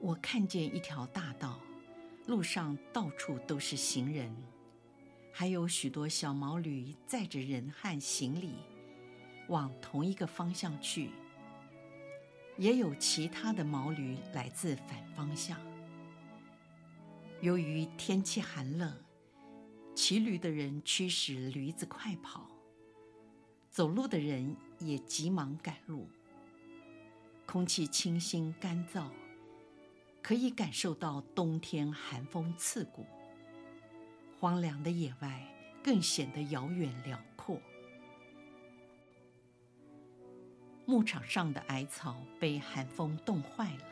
我看见一条大道，路上到处都是行人，还有许多小毛驴载着人和行李，往同一个方向去。也有其他的毛驴来自反方向。由于天气寒冷，骑驴的人驱使驴子快跑，走路的人也急忙赶路。空气清新干燥。可以感受到冬天寒风刺骨，荒凉的野外更显得遥远辽阔。牧场上的矮草被寒风冻坏了，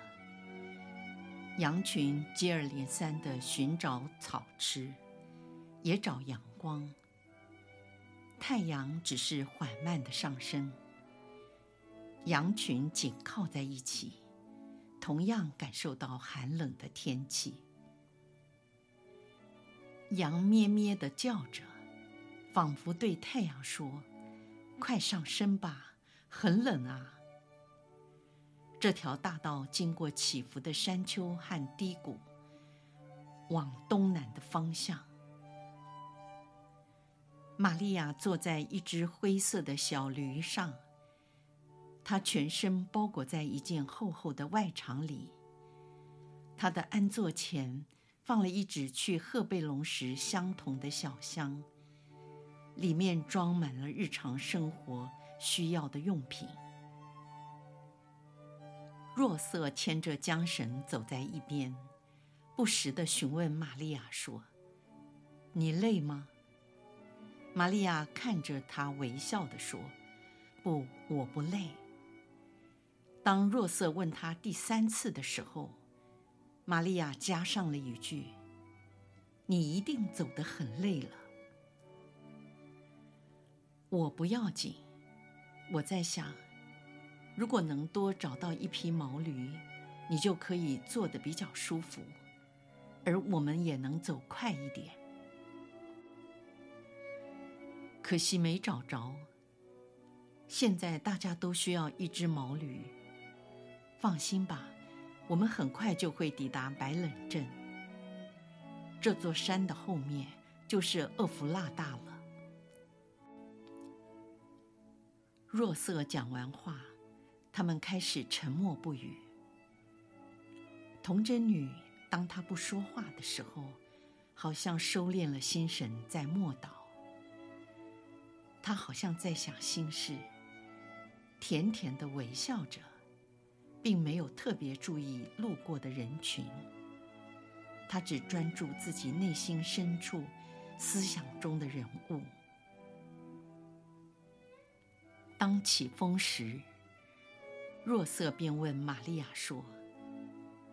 羊群接二连三地寻找草吃，也找阳光。太阳只是缓慢地上升，羊群紧靠在一起。同样感受到寒冷的天气，羊咩咩地叫着，仿佛对太阳说：“快上升吧，很冷啊。”这条大道经过起伏的山丘和低谷，往东南的方向。玛利亚坐在一只灰色的小驴上。他全身包裹在一件厚厚的外裳里。他的安座前放了一只去赫贝隆时相同的小箱，里面装满了日常生活需要的用品。若瑟牵着缰绳走在一边，不时地询问玛利亚说：“你累吗？”玛利亚看着他，微笑地说：“不，我不累。”当若瑟问他第三次的时候，玛利亚加上了一句：“你一定走得很累了。”我不要紧，我在想，如果能多找到一匹毛驴，你就可以坐得比较舒服，而我们也能走快一点。可惜没找着。现在大家都需要一只毛驴。放心吧，我们很快就会抵达白冷镇。这座山的后面就是厄弗拉大了。若瑟讲完话，他们开始沉默不语。童贞女当她不说话的时候，好像收敛了心神，在默祷。她好像在想心事，甜甜的微笑着。并没有特别注意路过的人群，他只专注自己内心深处思想中的人物。当起风时，若瑟便问玛利亚说：“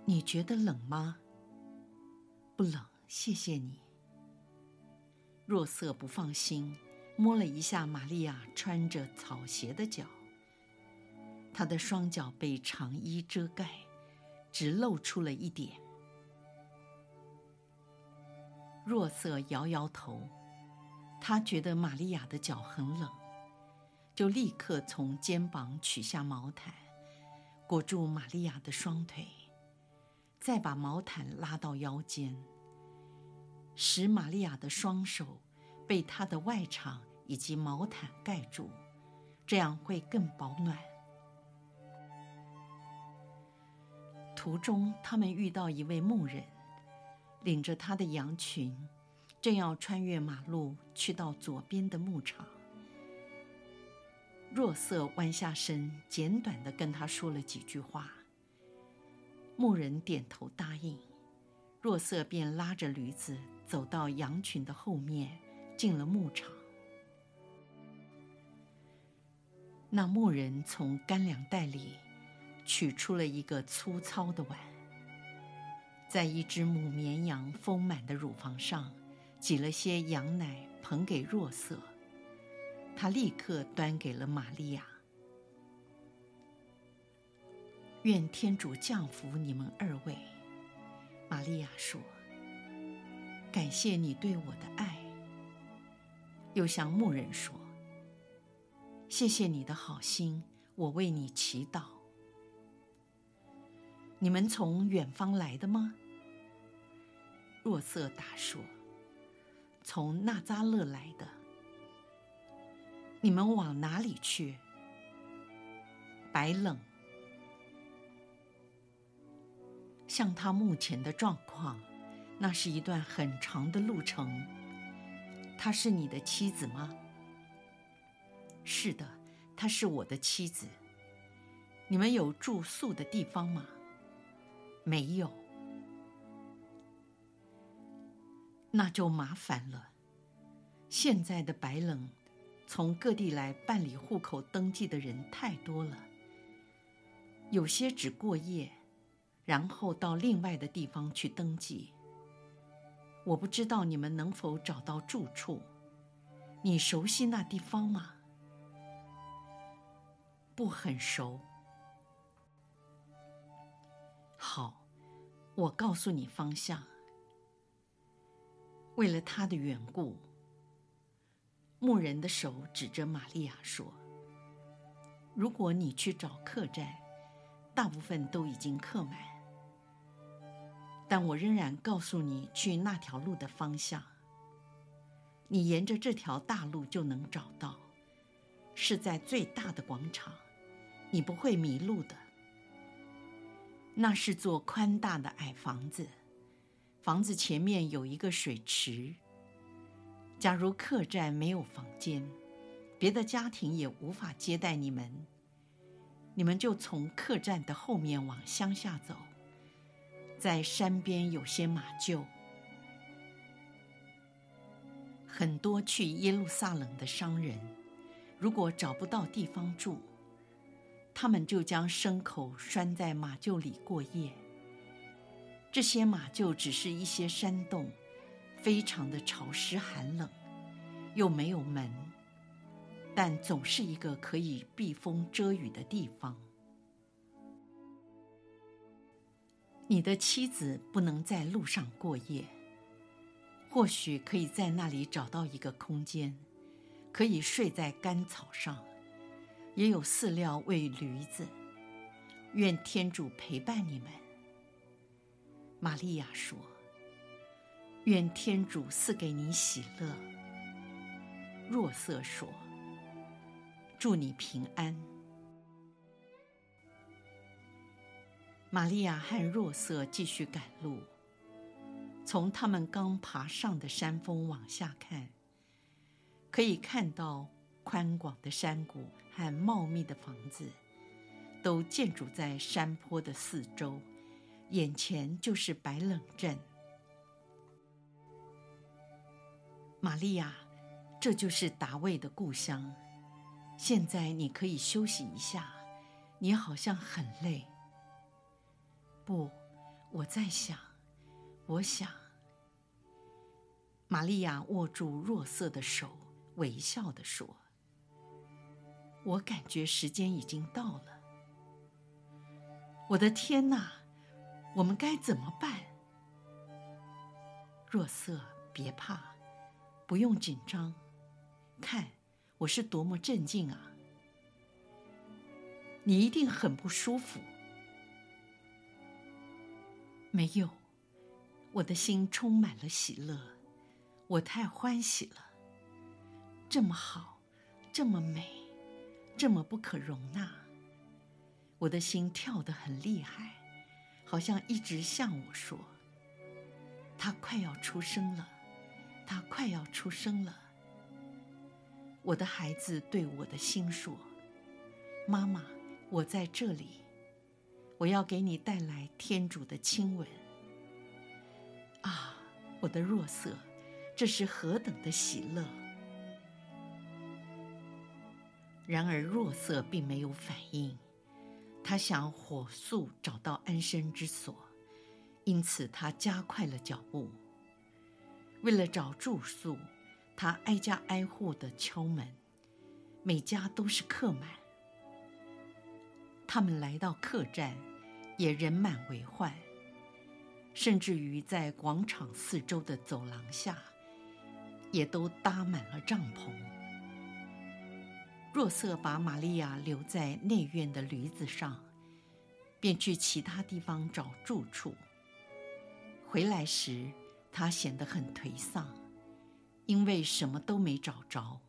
你觉得冷吗？”“不冷，谢谢你。”若瑟不放心，摸了一下玛利亚穿着草鞋的脚。他的双脚被长衣遮盖，只露出了一点。若瑟摇摇头，他觉得玛利亚的脚很冷，就立刻从肩膀取下毛毯，裹住玛利亚的双腿，再把毛毯拉到腰间，使玛利亚的双手被他的外裳以及毛毯盖住，这样会更保暖。途中，他们遇到一位牧人，领着他的羊群，正要穿越马路去到左边的牧场。若瑟弯下身，简短地跟他说了几句话。牧人点头答应，若瑟便拉着驴子走到羊群的后面，进了牧场。那牧人从干粮袋里。取出了一个粗糙的碗，在一只母绵羊丰满的乳房上挤了些羊奶，捧给若瑟。他立刻端给了玛利亚。愿天主降福你们二位，玛利亚说。感谢你对我的爱。又向牧人说：“谢谢你的好心，我为你祈祷。”你们从远方来的吗？若瑟答说：“从纳扎勒来的。”你们往哪里去？白冷。像他目前的状况，那是一段很长的路程。她是你的妻子吗？是的，她是我的妻子。你们有住宿的地方吗？没有。那就麻烦了。现在的白冷，从各地来办理户口登记的人太多了，有些只过夜，然后到另外的地方去登记。我不知道你们能否找到住处。你熟悉那地方吗？不很熟。好，我告诉你方向。为了他的缘故，牧人的手指着玛利亚说：“如果你去找客栈，大部分都已经客满。”但我仍然告诉你去那条路的方向。你沿着这条大路就能找到，是在最大的广场，你不会迷路的。那是座宽大的矮房子，房子前面有一个水池。假如客栈没有房间，别的家庭也无法接待你们，你们就从客栈的后面往乡下走。在山边有些马厩，很多去耶路撒冷的商人，如果找不到地方住，他们就将牲口拴在马厩里过夜。这些马厩只是一些山洞，非常的潮湿寒冷，又没有门，但总是一个可以避风遮雨的地方。你的妻子不能在路上过夜，或许可以在那里找到一个空间，可以睡在干草上，也有饲料喂驴子。愿天主陪伴你们。玛利亚说：“愿天主赐给你喜乐。”若瑟说：“祝你平安。”玛利亚和若瑟继续赶路。从他们刚爬上的山峰往下看，可以看到宽广的山谷和茂密的房子，都建筑在山坡的四周。眼前就是白冷镇。玛利亚，这就是达味的故乡。现在你可以休息一下，你好像很累。不，我在想，我想。玛利亚握住若瑟的手，微笑地说：“我感觉时间已经到了。”我的天哪，我们该怎么办？若瑟，别怕，不用紧张，看我是多么镇静啊！你一定很不舒服。没有，我的心充满了喜乐，我太欢喜了。这么好，这么美，这么不可容纳。我的心跳得很厉害，好像一直向我说：“他快要出生了，他快要出生了。”我的孩子对我的心说：“妈妈，我在这里。”我要给你带来天主的亲吻。啊，我的若瑟，这是何等的喜乐！然而若瑟并没有反应，他想火速找到安身之所，因此他加快了脚步。为了找住宿，他挨家挨户地敲门，每家都是客满。他们来到客栈，也人满为患，甚至于在广场四周的走廊下，也都搭满了帐篷。若瑟把玛利亚留在内院的驴子上，便去其他地方找住处。回来时，他显得很颓丧，因为什么都没找着。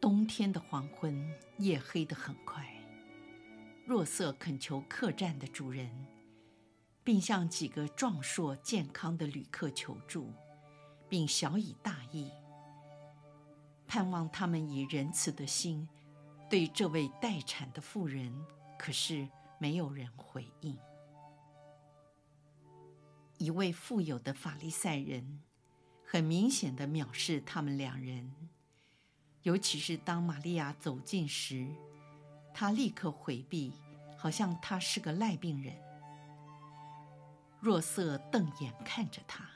冬天的黄昏，夜黑得很快。若瑟恳求客栈的主人，并向几个壮硕健康的旅客求助，并小以大义。盼望他们以仁慈的心对这位待产的妇人，可是没有人回应。一位富有的法利赛人很明显地藐视他们两人，尤其是当玛利亚走近时，他立刻回避，好像他是个癞病人。若瑟瞪眼看着他，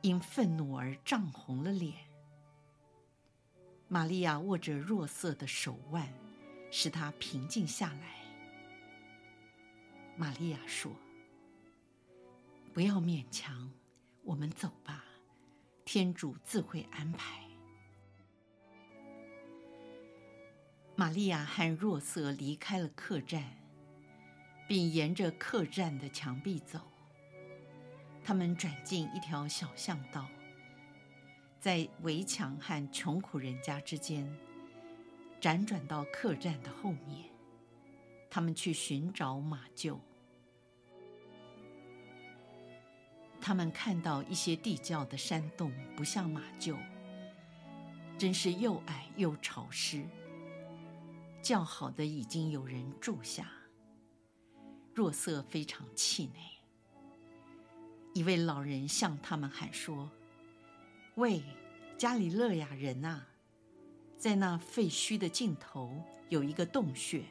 因愤怒而涨红了脸。玛利亚握着若瑟的手腕，使他平静下来。玛利亚说：“不要勉强，我们走吧，天主自会安排。”玛利亚和若瑟离开了客栈，并沿着客栈的墙壁走。他们转进一条小巷道。在围墙和穷苦人家之间，辗转到客栈的后面，他们去寻找马厩。他们看到一些地窖的山洞不像马厩，真是又矮又潮湿。较好的已经有人住下。若瑟非常气馁。一位老人向他们喊说。喂，加里肋亚人啊，在那废墟的尽头有一个洞穴，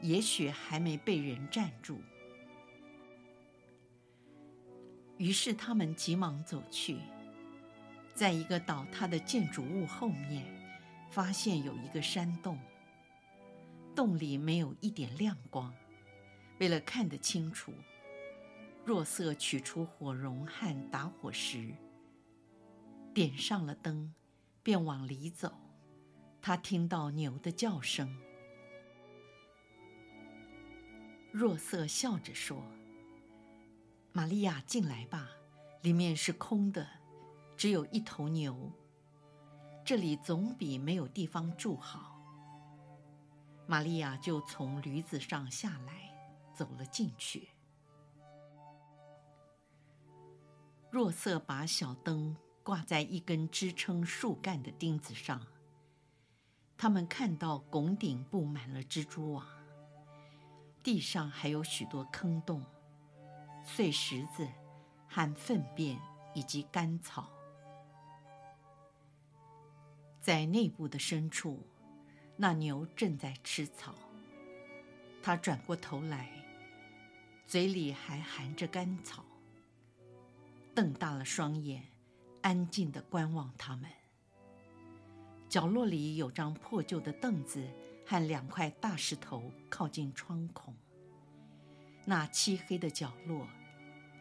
也许还没被人占住。于是他们急忙走去，在一个倒塌的建筑物后面，发现有一个山洞，洞里没有一点亮光。为了看得清楚，若瑟取出火绒和打火石。点上了灯，便往里走。他听到牛的叫声。若瑟笑着说：“玛利亚，进来吧，里面是空的，只有一头牛。这里总比没有地方住好。”玛利亚就从驴子上下来，走了进去。若瑟把小灯。挂在一根支撑树干的钉子上，他们看到拱顶布满了蜘蛛网，地上还有许多坑洞、碎石子和粪便以及干草。在内部的深处，那牛正在吃草。他转过头来，嘴里还含着干草，瞪大了双眼。安静地观望他们。角落里有张破旧的凳子和两块大石头靠近窗孔。那漆黑的角落，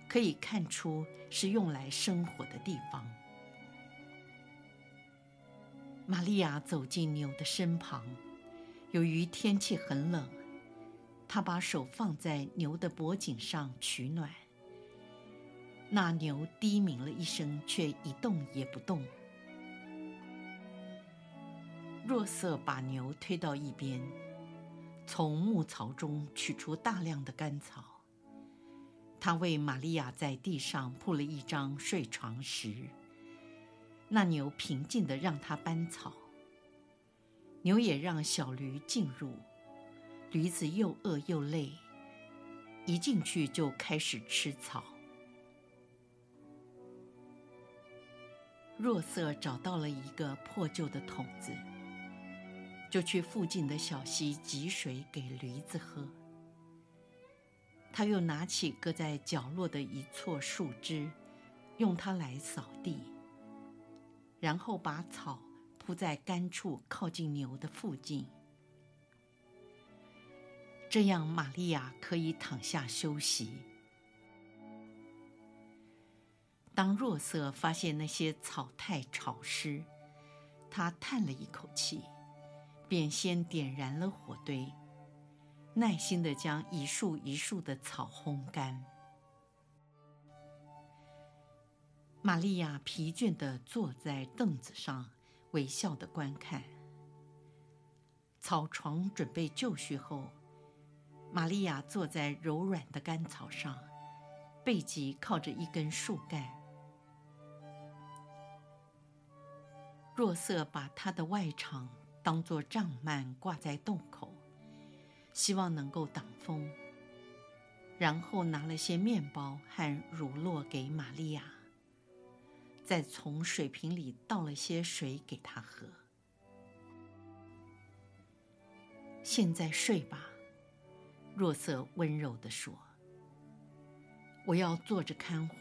可以看出是用来生火的地方。玛利亚走进牛的身旁，由于天气很冷，她把手放在牛的脖颈上取暖。那牛低鸣了一声，却一动也不动。若瑟把牛推到一边，从牧槽中取出大量的干草。他为玛利亚在地上铺了一张睡床石。那牛平静地让他搬草。牛也让小驴进入。驴子又饿又累，一进去就开始吃草。若瑟找到了一个破旧的桶子，就去附近的小溪汲水给驴子喝。他又拿起搁在角落的一撮树枝，用它来扫地，然后把草铺在干处靠近牛的附近。这样，玛利亚可以躺下休息。当若瑟发现那些草太潮湿，他叹了一口气，便先点燃了火堆，耐心地将一束一束的草烘干。玛利亚疲倦地坐在凳子上，微笑地观看。草床准备就绪后。玛利亚坐在柔软的干草上，背脊靠着一根树干。若瑟把他的外裳当作帐幔挂在洞口，希望能够挡风。然后拿了些面包和乳酪给玛利亚，再从水瓶里倒了些水给她喝。现在睡吧。若瑟温柔地说：“我要坐着看火，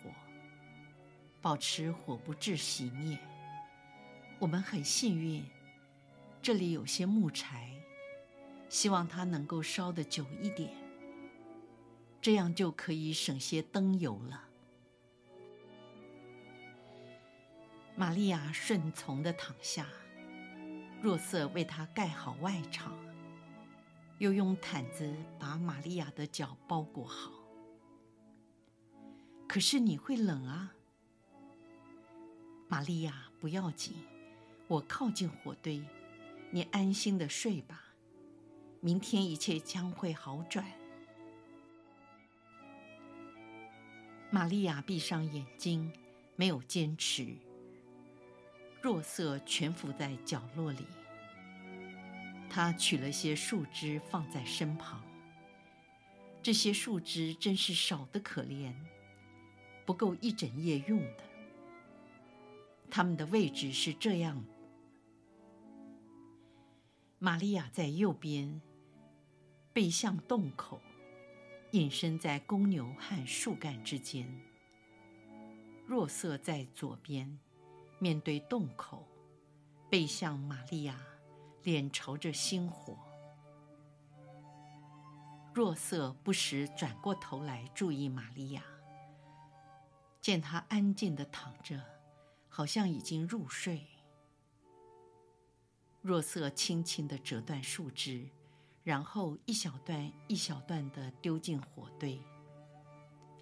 保持火不致熄灭。我们很幸运，这里有些木柴，希望它能够烧得久一点，这样就可以省些灯油了。”玛利亚顺从地躺下，若瑟为她盖好外裳。又用毯子把玛利亚的脚包裹好。可是你会冷啊，玛利亚，不要紧，我靠近火堆，你安心的睡吧，明天一切将会好转。玛利亚闭上眼睛，没有坚持。若瑟蜷伏在角落里。他取了些树枝放在身旁。这些树枝真是少得可怜，不够一整夜用的。它们的位置是这样：玛利亚在右边，背向洞口，隐身在公牛和树干之间；若瑟在左边，面对洞口，背向玛利亚。脸朝着星火，若瑟不时转过头来注意玛利亚，见她安静地躺着，好像已经入睡。若瑟轻轻地折断树枝，然后一小段一小段地丢进火堆，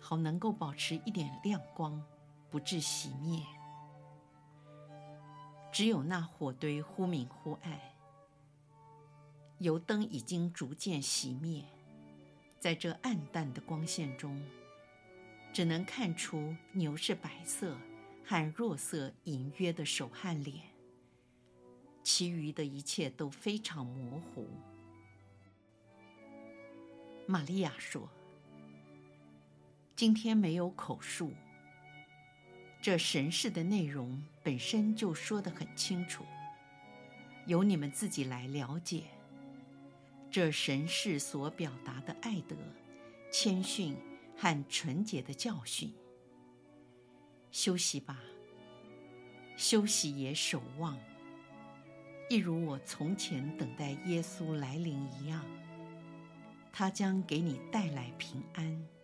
好能够保持一点亮光，不致熄灭。只有那火堆忽明忽暗。油灯已经逐渐熄灭，在这暗淡的光线中，只能看出牛是白色和若瑟隐约的手和脸，其余的一切都非常模糊。玛利亚说：“今天没有口述，这神事的内容本身就说得很清楚，由你们自己来了解。”这神事所表达的爱德、谦逊和纯洁的教训。休息吧，休息也守望，一如我从前等待耶稣来临一样。他将给你带来平安。